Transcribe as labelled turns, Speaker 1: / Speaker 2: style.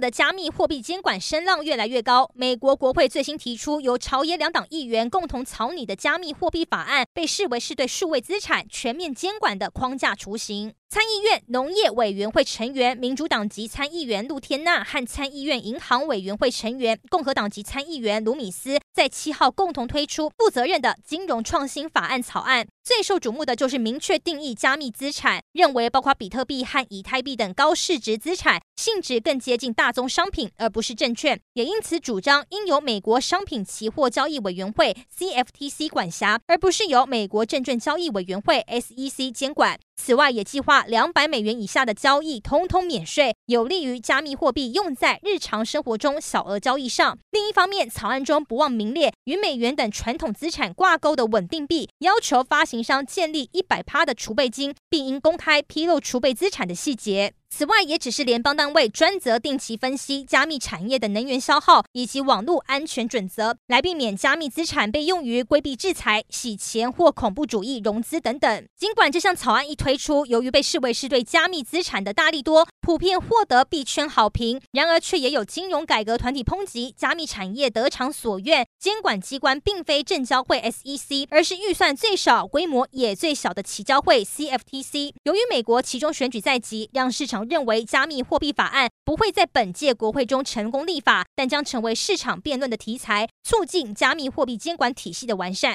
Speaker 1: 的加密货币监管声浪越来越高。美国国会最新提出由朝野两党议员共同草拟的加密货币法案，被视为是对数位资产全面监管的框架雏形。参议院农业委员会成员民主党籍参议员陆天娜和参议院银行委员会成员共和党籍参议员卢米斯在七号共同推出负责任的金融创新法案草案。最受瞩目的就是明确定义加密资产，认为包括比特币和以太币等高市值资产，性质更接近大宗商品，而不是证券。也因此主张应由美国商品期货交易委员会 （CFTC） 管辖，而不是由美国证券交易委员会 （SEC） 监管。此外，也计划两百美元以下的交易通通免税，有利于加密货币用在日常生活中小额交易上。另一方面，草案中不忘名列与美元等传统资产挂钩的稳定币，要求发行商建立一百趴的储备金，并应公开披露储备资产的细节。此外，也只是联邦单位专责定期分析加密产业的能源消耗以及网络安全准则，来避免加密资产被用于规避制裁、洗钱或恐怖主义融资等等。尽管这项草案一推出，由于被视为是对加密资产的大力多，普遍获得币圈好评，然而却也有金融改革团体抨击加密产业得偿所愿，监管机关并非证交会 SEC，而是预算最少、规模也最小的期交会 CFTC。由于美国期中选举在即，让市场。认为加密货币法案不会在本届国会中成功立法，但将成为市场辩论的题材，促进加密货币监管体系的完善。